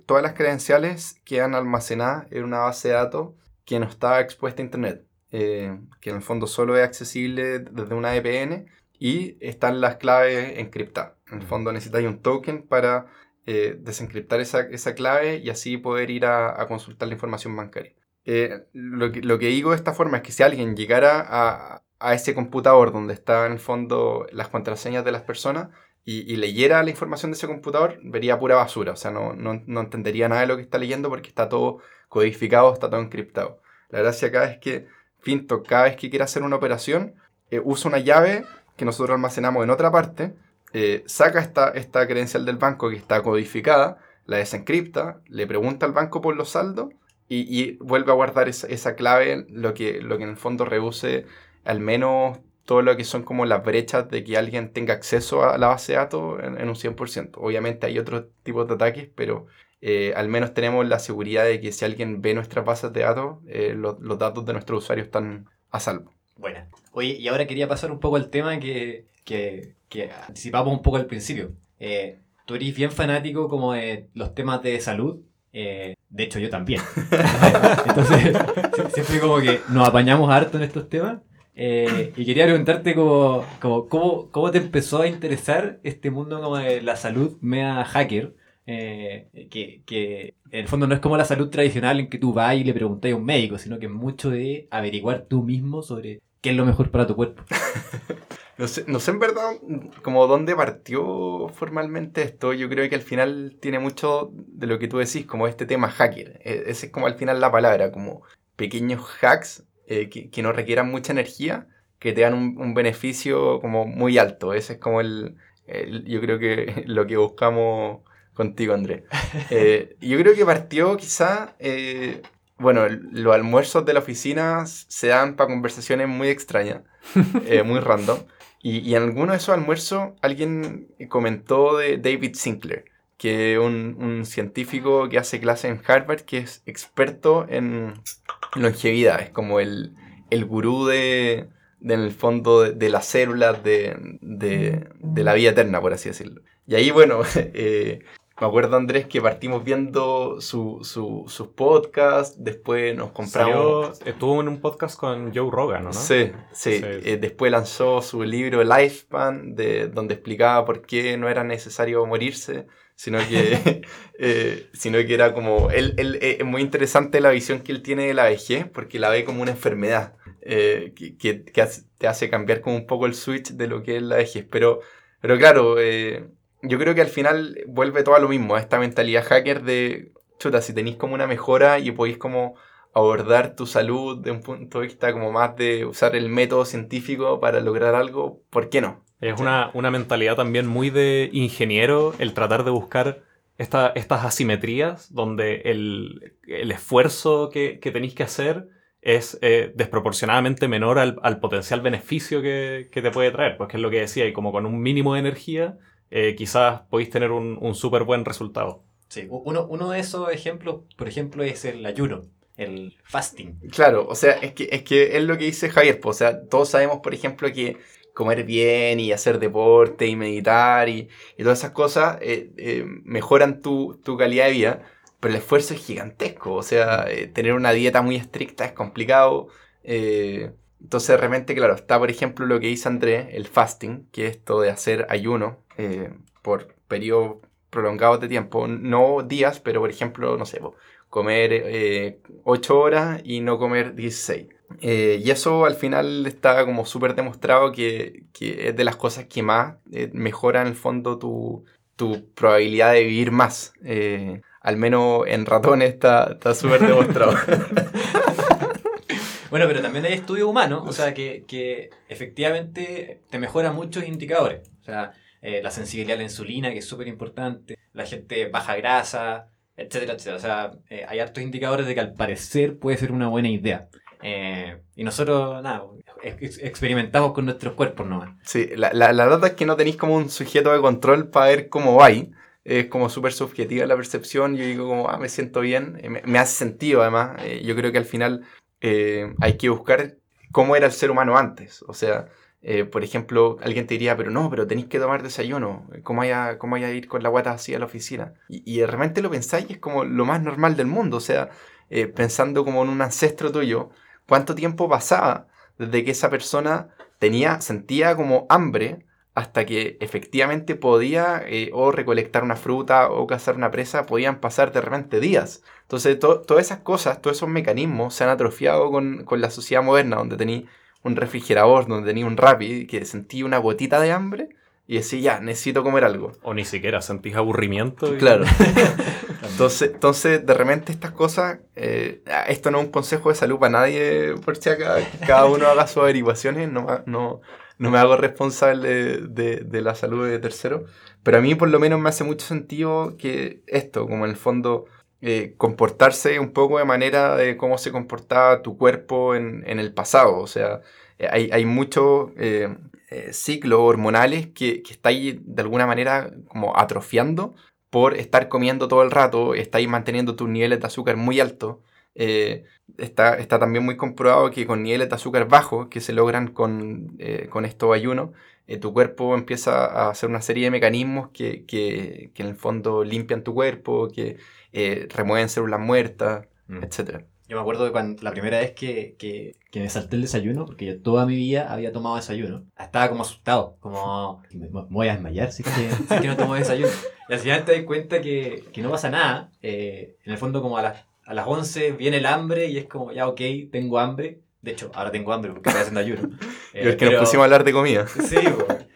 todas las credenciales quedan almacenadas en una base de datos que no está expuesta a Internet, que en el fondo solo es accesible desde una VPN y están las claves encriptadas. En el fondo necesitáis un token para eh, desencriptar esa, clave y así poder ir a, consultar la información bancaria. Eh, lo, que, lo, que, digo de esta forma es que si alguien llegara a, a ese computador donde están en el fondo las contraseñas de las personas y, leyera la información de ese computador, vería pura basura. O sea, no, no, no, entendería nada de lo que está leyendo porque está todo codificado, está todo encriptado. La gracia acá es que Finto, cada vez que quiera hacer una operación, eh, usa una llave que nosotros almacenamos en otra parte, eh, saca esta, esta credencial del banco que está codificada, la desencripta, le pregunta al banco por los saldos y, vuelve a guardar esa, clave, lo que, lo que en el fondo reduce al menos todo lo que son como las brechas de que alguien tenga acceso a la base de datos en, un 100%. Obviamente hay otros tipos de ataques, pero eh, al menos tenemos la seguridad de que si alguien ve nuestras bases de datos, eh, los datos de nuestro usuario están a salvo. Buena. Oye, y ahora quería pasar un poco al tema que, que, anticipamos un poco al principio. Eh, tú eres bien fanático como de los temas de salud. Eh, de hecho, yo también. Entonces, siempre como que nos apañamos harto en estos temas. Eh, y quería preguntarte como, como, ¿cómo, cómo te empezó a interesar este mundo como de la salud mea hacker. que, que, en el fondo no es como la salud tradicional en que tú vas y le preguntas a un médico, sino que es mucho de averiguar tú mismo sobre ¿Qué es lo mejor para tu cuerpo? no, sé, no sé en verdad como dónde partió formalmente esto. Yo creo que al final tiene mucho de lo que tú decís, como este tema hacker. E, ese es como al final la palabra, como pequeños hacks eh, que, no requieran mucha energía, que te dan un, beneficio como muy alto. Ese es como el, yo creo que lo que buscamos contigo, André. Eh, yo creo que partió quizá eh, bueno, los almuerzos de la oficina se dan para conversaciones muy extrañas, eh, muy random. Y, en alguno de esos almuerzos alguien comentó de David Sinclair, que es un, científico que hace clase en Harvard, que es experto en longevidad, es como el, el gurú de, en el fondo de, las células de, de, la vida eterna, por así decirlo. Y ahí, bueno, eh, me acuerdo, Andrés, que partimos viendo sus su, su podcast, después nos compramos... estuvo en un podcast con Joe Rogan, ¿no? Sí, sí. Eh, después lanzó su libro Lifespan, de, donde explicaba por qué no era necesario morirse, sino que, eh, sino que era como... Él, él, eh, es muy interesante la visión que él tiene de la vejez, porque la ve como una enfermedad, que, que, te hace cambiar como un poco el switch de lo que es la vejez. Pero, pero claro yo creo que al final vuelve todo a lo mismo, a esta mentalidad hacker de, chuta, si tenéis como una mejora y podéis como abordar tu salud de un punto de vista como más de usar el método científico para lograr algo, ¿por qué no? Es una, mentalidad también muy de ingeniero el tratar de buscar estas asimetrías donde el, esfuerzo que, tenéis que hacer es eh, desproporcionadamente menor al, potencial beneficio que, que, te puede traer, pues que es lo que decía, y como con un mínimo de energía eh, quizás podéis tener un, un súper buen resultado. Sí, uno, uno de esos ejemplos, por ejemplo, es el ayuno el fasting. Claro, o sea, es que, es que es lo que dice Javier, pues, o sea, todos sabemos, por ejemplo, que comer bien y hacer deporte y meditar y, y todas esas cosas eh, eh, mejoran tu, tu, calidad de vida, pero el esfuerzo es gigantesco, o sea, tener una dieta muy estricta es complicado. entonces, de repente, claro, está, por ejemplo, lo que dice Andrés, el fasting, que es esto de hacer ayuno, eh, por periodos prolongados de tiempo, no días, pero por ejemplo, no sé, comer 8 eh, horas y no comer 16. Eh, y eso al final está como súper demostrado que, es de las cosas que más mejora en el fondo tu, tu, probabilidad de vivir más. al menos en ratones está súper demostrado. Bueno, pero también hay estudios humanos, o sea, que, que efectivamente te mejora muchos indicadores. O sea, eh, la sensibilidad a la insulina, que es súper importante, la gente baja grasa, etcétera, etcétera. O sea, eh, hay hartos indicadores de que al parecer puede ser una buena idea. Eh, y nosotros, nada, experimentamos con nuestros cuerpos nomás. Sí, la, la, la es que no tenéis como un sujeto de control para ver cómo va Es como súper subjetiva la percepción. Yo digo como, ah, me siento bien. Me, me hace sentido además. yo creo que al final hay que buscar cómo era el ser humano antes. O sea, Eh, por ejemplo, alguien te diría, pero no, pero tenéis que tomar desayuno. ¿Cómo vaya, cómo a ir con la guata así a la oficina? Y, y realmente lo pensáis y es como lo más normal del mundo. O sea, eh, pensando como en un ancestro tuyo, ¿cuánto tiempo pasaba desde que esa persona tenía, sentía como hambre hasta que efectivamente podía eh, o recolectar una fruta o cazar una presa, podían pasar de repente días. Entonces, todas esas cosas, todos esos mecanismos se han atrofiado con, con la sociedad moderna, donde tenía un refrigerador, donde tenía un Rappi, que sentí una gotita de hambre y decía, ya, necesito comer algo. O ni siquiera sentís aburrimiento. Claro. entonces, entonces, de repente estas cosas, eh, esto no es un consejo de salud para nadie, por si acá, cada uno haga sus averiguaciones, no, no, no me hago responsable de, de, la salud de terceros, pero a mí por lo menos me hace mucho sentido que esto, como en el fondo... Eh, comportarse un poco de manera de cómo se comportaba tu cuerpo en, en el pasado. O sea, eh, hay, hay mucho eh, ciclos hormonales que, que estáis de alguna manera como atrofiando por estar comiendo todo el rato, estáis manteniendo tus niveles de azúcar muy altos. está, está, también muy comprobado que con niveles de azúcar bajos que se logran con, con estos ayunos, tu cuerpo empieza a hacer una serie de mecanismos que, que, que en el fondo limpian tu cuerpo, que eh, remueven células muertas, mm. etc. Yo me acuerdo de cuando la primera vez que, que, que, me salté el desayuno, porque yo toda mi vida había tomado desayuno, estaba como asustado, como me, voy a desmayar si es que, que no tomo desayuno. Y al final te das cuenta que, que no pasa nada. Eh, en el fondo, como a las, a las 11 viene el hambre y es como, ya, ok, tengo hambre. De hecho, ahora tengo hambre porque estoy haciendo ayuno. Eh, y es que nos pusimos a hablar de comida. Sí,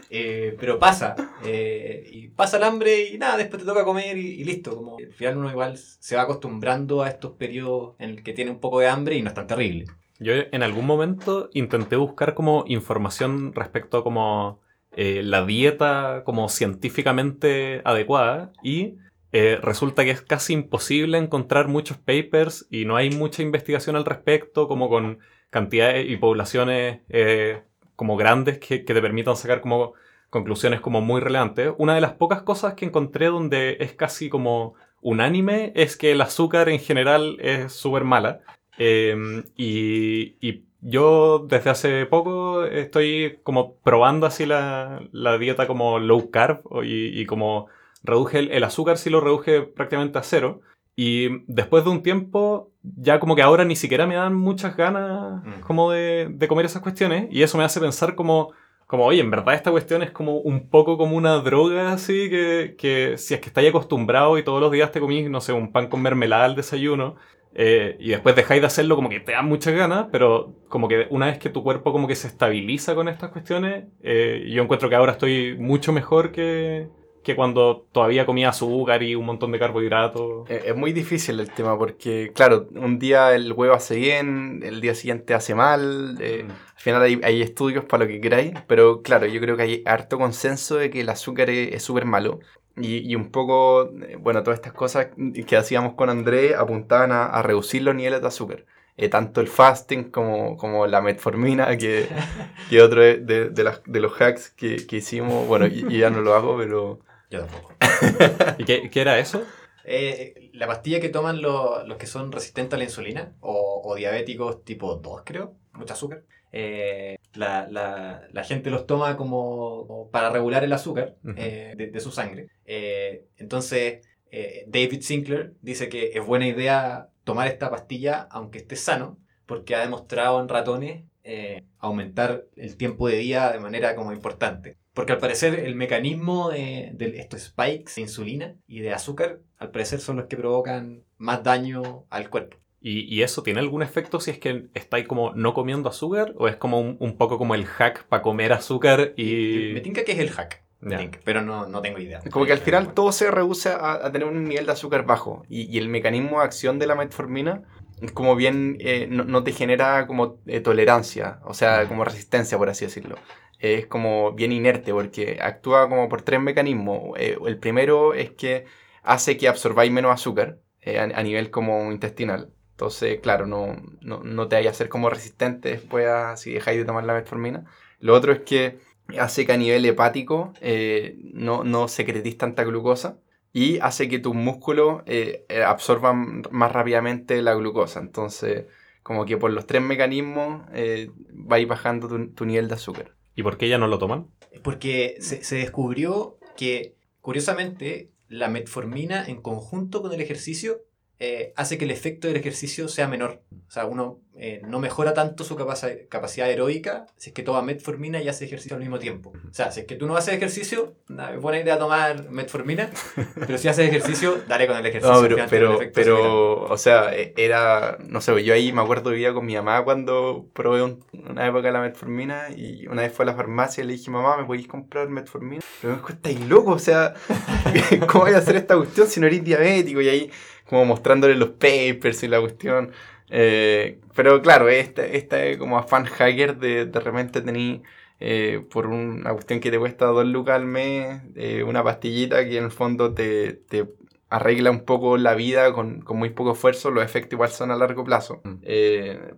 eh, pero pasa. Eh, y pasa el hambre y nada, después te toca comer y, listo. Como, al final uno igual se va acostumbrando a estos periodos en el que tiene un poco de hambre y no es tan terrible. Yo en algún momento intenté buscar como información respecto a como eh, la dieta como científicamente adecuada y resulta que es casi imposible encontrar muchos papers y no hay mucha investigación al respecto como con cantidades y poblaciones como grandes que, te permitan sacar como conclusiones como muy relevantes. Una de las pocas cosas que encontré donde es casi como unánime es que el azúcar en general es súper mala. Em, y, y, yo desde hace poco estoy como probando así la, la dieta como low carb y, y como reduje el, el, azúcar, sí lo reduje prácticamente a cero. Y después de un tiempo, ya como que ahora ni siquiera me dan muchas ganas mm. como de, de, comer esas cuestiones. Y eso me hace pensar como, como, oye, en verdad esta cuestión es como un poco como una droga así, que, que si es que estáis acostumbrado y todos los días te comís, no sé, un pan con mermelada al desayuno, eh, y después dejáis de hacerlo como que te dan muchas ganas, pero como que una vez que tu cuerpo como que se estabiliza con estas cuestiones, eh, yo encuentro que ahora estoy mucho mejor que, que cuando todavía comía azúcar y un montón de carbohidratos. Eh, es muy difícil el tema porque, claro, un día el huevo hace bien, el día siguiente hace mal. Eh, mm. Al final hay, estudios para lo que queráis, pero claro, yo creo que hay harto consenso de que el azúcar es súper malo. Y, un poco, eh, bueno, todas estas cosas que hacíamos con André apuntaban a, reducir los niveles de azúcar. tanto el fasting como, como la metformina, que, que otro de, de, los hacks que, que hicimos, bueno, y, ya no lo hago, pero yo tampoco. ¿Y qué, qué, era eso? Eh, la pastilla que toman los, los que son resistentes a la insulina o, o, diabéticos tipo 2, creo, mucho azúcar. Eh, la, la, la, gente los toma como, para regular el azúcar eh, de, de, su sangre. entonces, David Sinclair dice que es buena idea tomar esta pastilla aunque esté sano, porque ha demostrado en ratones aumentar el tiempo de vida de manera como importante. Porque al parecer el mecanismo de, estos spikes de insulina y de azúcar, al parecer son los que provocan más daño al cuerpo. ¿Y, eso tiene algún efecto si es que estáis como no comiendo azúcar? ¿O es como un, poco como el hack para comer azúcar y...? Me tinca que es el hack. pero no, no, tengo idea. Como que al final todo se reduce a, tener un nivel de azúcar bajo. Y, el mecanismo de acción de la metformina como bien eh, no, te genera como eh, tolerancia, o sea, como resistencia, por así decirlo es como bien inerte porque actúa como por tres mecanismos. Eh, el primero es que hace que absorbáis menos azúcar eh, a, nivel como intestinal. Entonces, claro, no, no, no te vaya a ser como resistente después si dejáis de tomar la metformina. Lo otro es que hace que a nivel hepático eh, no, no secretís tanta glucosa y hace que tus músculos absorban más rápidamente la glucosa. Entonces, como que por los tres mecanismos vais bajando tu nivel de azúcar. ¿Y por qué ya no lo toman? Porque se, se descubrió que, curiosamente, la metformina en conjunto con el ejercicio eh, hace que el efecto del ejercicio sea menor. O sea, uno eh, no mejora tanto su capacidad heroica si es que toma metformina y hace ejercicio al mismo tiempo. O sea, si es que tú no haces ejercicio, es buena idea tomar metformina, pero si haces ejercicio, dale con el ejercicio. No, pero, pero, o sea, e, era, no sé, yo ahí me acuerdo vivía con mi mamá cuando probé una época la metformina y una vez fue a la farmacia y le dije, mamá, ¿me podéis comprar metformina? Pero me estáis loco, o sea, ¿cómo voy a hacer esta cuestión si no eres diabético? Y ahí como mostrándole los papers y la cuestión. Eh, pero claro, este, este como afán hacker de de repente tener eh, por una cuestión que te cuesta dos lucas al mes, eh, una pastillita que en el fondo te, te arregla un poco la vida con, con, muy poco esfuerzo, los efectos igual son a largo plazo. Mm.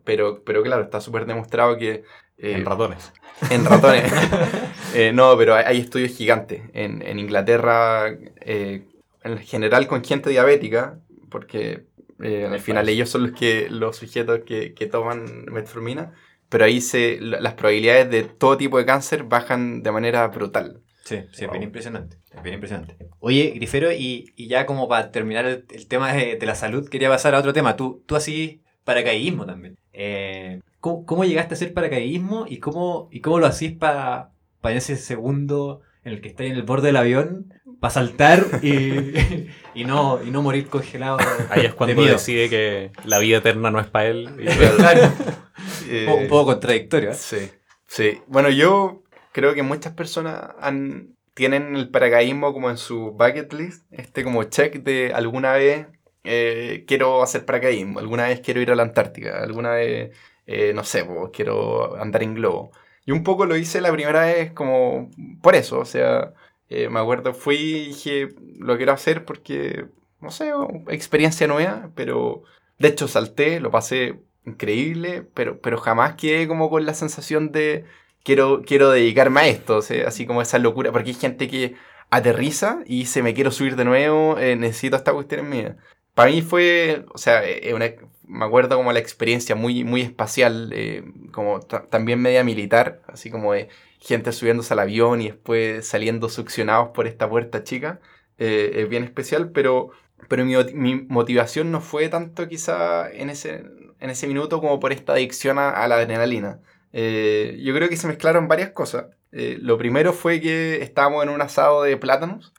pero, pero claro, está súper demostrado que... en ratones. En ratones. no, pero hay, hay, estudios gigantes. En, en Inglaterra, en general con gente diabética, porque eh, al final ellos son los que los sujetos que, que toman metformina, pero ahí se, las probabilidades de todo tipo de cáncer bajan de manera brutal. Sí, sí, es bien impresionante. Es bien impresionante. Oye, Grifero, y, y ya como para terminar el, tema de, de, la salud, quería pasar a otro tema. Tú, tú así paracaidismo también. Eh, ¿cómo, ¿cómo, llegaste a hacer paracaidismo y cómo, y cómo lo hacís para para ese segundo en el que estáis en el borde del avión para saltar y, y, no, y no morir congelado. Ahí es cuando decide que la vida eterna no es para él. Eh, un poco contradictorio. ¿eh? Sí, sí. Bueno, yo creo que muchas personas han, tienen el paracaidismo como en su bucket list, este como check de alguna vez eh, quiero hacer paracaidismo, alguna vez quiero ir a la Antártica, alguna vez, no sé, pues, quiero andar en globo. Y un poco lo hice la primera vez como por eso, o sea, eh, me acuerdo, fui y dije, lo quiero hacer porque, no sé, experiencia nueva, pero de hecho salté, lo pasé increíble, pero, pero jamás quedé como con la sensación de quiero, quiero dedicarme a esto, o sea, así como esa locura, porque hay gente que aterriza y se me quiero subir de nuevo, eh, necesito esta cuestión en mía. Para mí fue, o sea, eh, una, me acuerdo como la experiencia muy, muy espacial, como también media militar, así como de gente subiéndose al avión y después saliendo succionados por esta puerta chica. Eh, es bien especial, pero, pero mi, motivación no fue tanto quizá en ese, en ese minuto como por esta adicción a, la adrenalina. Eh, yo creo que se mezclaron varias cosas. Eh, lo primero fue que estábamos en un asado de plátanos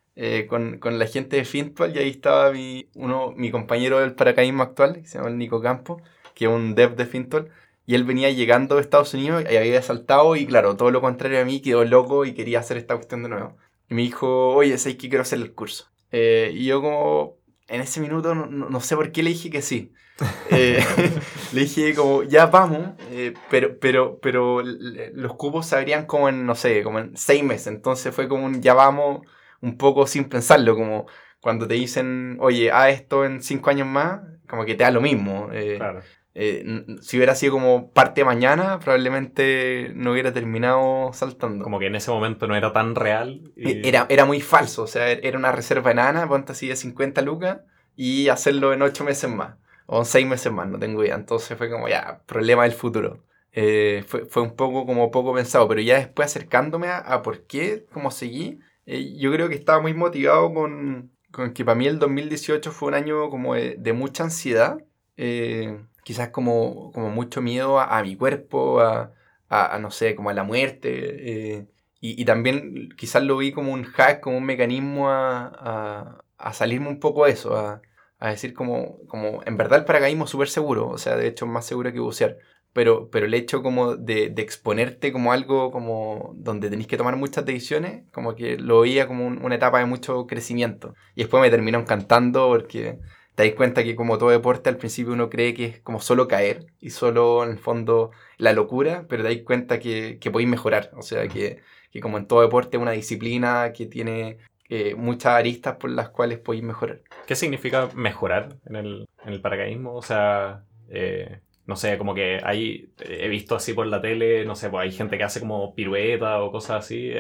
con, con, la gente de Fintual y ahí estaba mi, uno, mi compañero del paracaidismo actual, que se llama Nico Campo, que es un dev de Fintual. Y él venía llegando de Estados Unidos y había saltado y claro, todo lo contrario a mí, quedó loco y quería hacer esta cuestión de nuevo. Y me dijo, oye, sé que quiero hacer el curso. Eh, y yo como, en ese minuto, no, no, sé por qué le dije que sí. Eh, le dije como, ya vamos, eh, pero, pero, pero los cupos se abrían como en, no sé, como en seis meses. Entonces fue como un ya vamos, un poco sin pensarlo, como cuando te dicen, oye, haz esto en cinco años más, como que te da lo mismo. claro. Eh, si hubiera sido como parte de mañana, probablemente no hubiera terminado saltando. Como que en ese momento no era tan real. E, era, era muy falso, o sea, era una reserva enana, ponte así de 50 lucas, y hacerlo en 8 meses más, o en 6 meses más, no tengo idea. Entonces fue como, ya, problema del futuro. Eh, fue, fue, un poco como poco pensado, pero ya después acercándome a, por qué, cómo seguí, eh, yo creo que estaba muy motivado con, con que para mí el 2018 fue un año como de, de mucha ansiedad. Eh, quizás como, como mucho miedo a, mi cuerpo, a, a, no sé, como a la muerte. Eh, y, y, también quizás lo vi como un hack, como un mecanismo a, a salirme un poco de eso, a, decir como, como, en verdad el paracaidismo es súper seguro, o sea, de hecho es más seguro que bucear. Pero, pero el hecho como de, de, exponerte como algo como donde tenéis que tomar muchas decisiones, como que lo veía como una etapa de mucho crecimiento. Y después me terminó encantando porque te das cuenta que como todo deporte al principio uno cree que es como solo caer y solo en el fondo la locura, pero te das cuenta que, que podéis mejorar. O sea, que, que, como en todo deporte es una disciplina que tiene eh, muchas aristas por las cuales podéis mejorar. ¿Qué significa mejorar en el, en el paracaidismo? O sea, eh, no sé, como que hay, he visto así por la tele, no sé, pues hay gente que hace como pirueta o cosas así.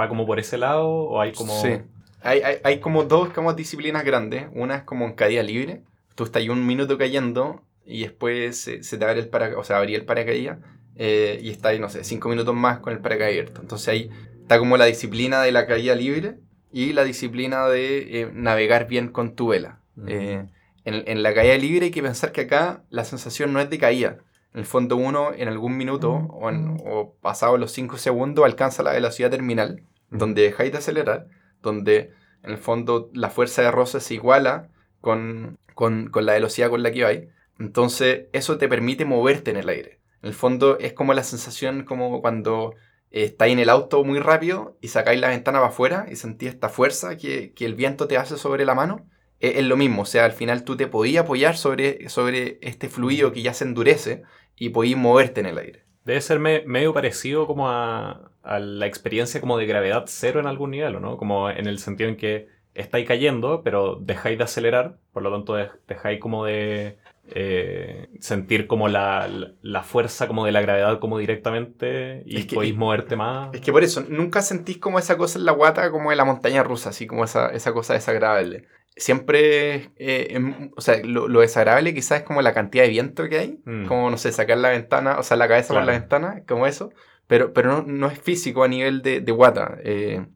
¿Va como por ese lado o hay como... Sí. Hay, hay, hay, como dos como disciplinas grandes. Una es como en caída libre. Tú estás ahí un minuto cayendo y después se, te abre el paracaídas, o sea, abría el paracaídas. eh, y está ahí, no sé, cinco minutos más con el paracaídas abierto. Entonces ahí está como la disciplina de la caída libre y la disciplina de eh, navegar bien con tu vela. en, en, la caída libre hay que pensar que acá la sensación no es de caída. En el fondo uno en algún minuto o, en, o pasado los 5 segundos alcanza la velocidad terminal, donde dejáis de acelerar, donde en el fondo la fuerza de roce se iguala con, con, con la velocidad con la que vais. Entonces eso te permite moverte en el aire. En el fondo es como la sensación como cuando eh, estáis en el auto muy rápido y sacáis la ventana para afuera y sentís esta fuerza que, el viento te hace sobre la mano. Es, lo mismo, o sea, al final tú te podías apoyar sobre, sobre este fluido que ya se endurece y podías moverte en el aire. Debe ser medio parecido como a, a, la experiencia como de gravedad cero en algún nivel, ¿no? Como en el sentido en que estáis cayendo, pero dejáis de acelerar, por lo tanto dejáis como de eh, sentir como la, la, fuerza como de la gravedad como directamente y podéis moverte más. Es que por eso, nunca sentís como esa cosa en la guata como en la montaña rusa, así como esa, esa cosa desagradable. Siempre, eh, o sea, lo, desagradable quizás es como la cantidad de viento que hay, mm. como, no sé, sacar la ventana, o sea, la cabeza por la ventana, como eso, pero, pero no, no es físico a nivel de, de guata. Eh,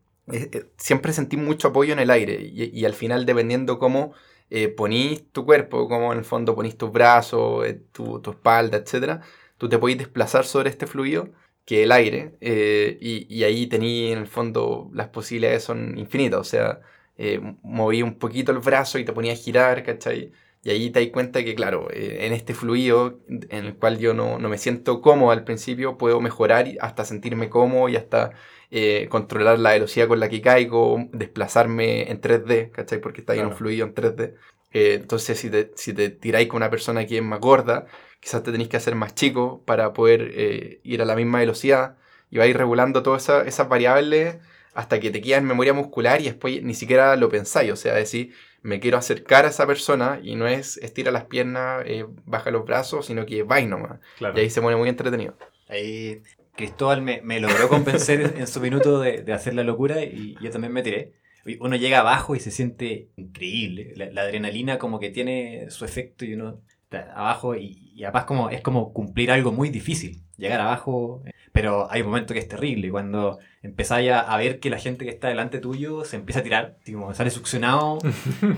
siempre sentí mucho apoyo en el aire y, al final, dependiendo cómo eh, ponís tu cuerpo, como en el fondo ponís tus brazos, eh, tu, tu, espalda, etc., tú te podés desplazar sobre este fluido que el aire, eh, y, y, ahí tení en el fondo las posibilidades son infinitas, o sea, eh, moví un poquito el brazo y te ponía a girar, ¿cachai? Y ahí te das cuenta que, claro, eh, en este fluido en el cual yo no, no, me siento cómodo al principio, puedo mejorar hasta sentirme cómodo y hasta eh, controlar la velocidad con la que caigo, desplazarme en 3D, ¿cachai? Porque está ahí en un fluido en 3D. Eh, entonces, si te, si te tiráis con una persona que es más gorda, quizás te tenéis que hacer más chico para poder eh, ir a la misma velocidad y vais regulando todas esas esa variables hasta que te queda en memoria muscular y después ni siquiera lo pensáis. O sea, decir, me quiero acercar a esa persona y no es estira las piernas, eh, baja los brazos, sino que vais nomás. Y ahí se pone muy entretenido. Ahí Cristóbal me, me logró convencer en su minuto de, de, hacer la locura y yo también me tiré. Uno llega abajo y se siente increíble. La, la adrenalina como que tiene su efecto y uno está abajo y, y, además como, es como cumplir algo muy difícil. Llegar abajo, pero hay un momento que es terrible. Cuando empezáis a, a, ver que la gente que está delante tuyo se empieza a tirar, sale succionado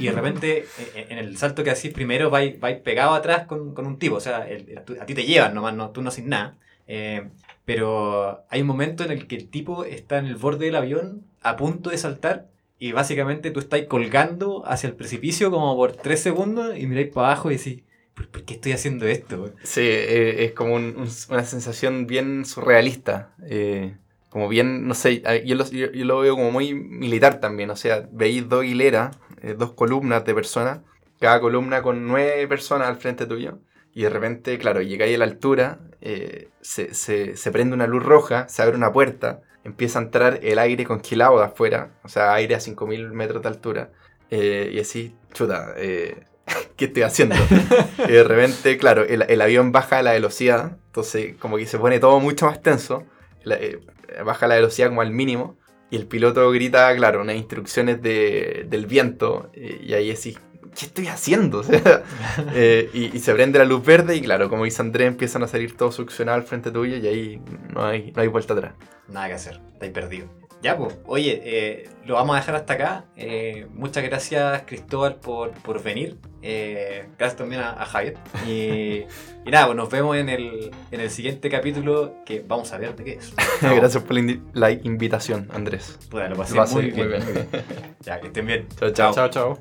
y de repente en el salto que hacís primero vais, vais pegado atrás con, con un tipo. O sea, el, a ti te llevan nomás, no, tú no haces nada. Eh, pero hay un momento en el que el tipo está en el borde del avión a punto de saltar y básicamente tú estás colgando hacia el precipicio como por tres segundos y miráis para abajo y decís, ¿por, qué estoy haciendo esto? Sí, eh, es como un, un, una sensación bien surrealista. Eh, como bien, no sé, yo lo, yo, yo veo como muy militar también. O sea, veis dos hileras, eh, dos columnas de personas, cada columna con nueve personas al frente tuyo. Y de repente, claro, llegáis a la altura, se, prende una luz roja, se abre una puerta, empieza a entrar el aire congelado de afuera, o sea, aire a 5000 metros de altura. Y así, chuta, eh, ¿qué estoy haciendo? y de repente, claro, el, avión baja la velocidad, entonces como que se pone todo mucho más tenso, la, baja la velocidad como al mínimo. Y el piloto grita, claro, unas instrucciones de, del viento. y ahí decís, ¿qué estoy haciendo? Eh, y, se prende la luz verde y claro, como dice Andrés, empiezan a salir todos succionados al frente tuyo y ahí no hay, no hay vuelta atrás. Nada que hacer, estáis perdido. Ya, pues, oye, eh, lo vamos a dejar hasta acá. Eh, muchas gracias, Cristóbal, por, por venir. Eh, gracias también a, a Javier. Y, y, nada, pues nos vemos en el, en el siguiente capítulo que vamos a ver de qué es. gracias por la, la, invitación, Andrés. Pues, lo pasé, lo pasé muy, bien. muy bien. ya, que estén bien. Chao, chao. Chao, chao.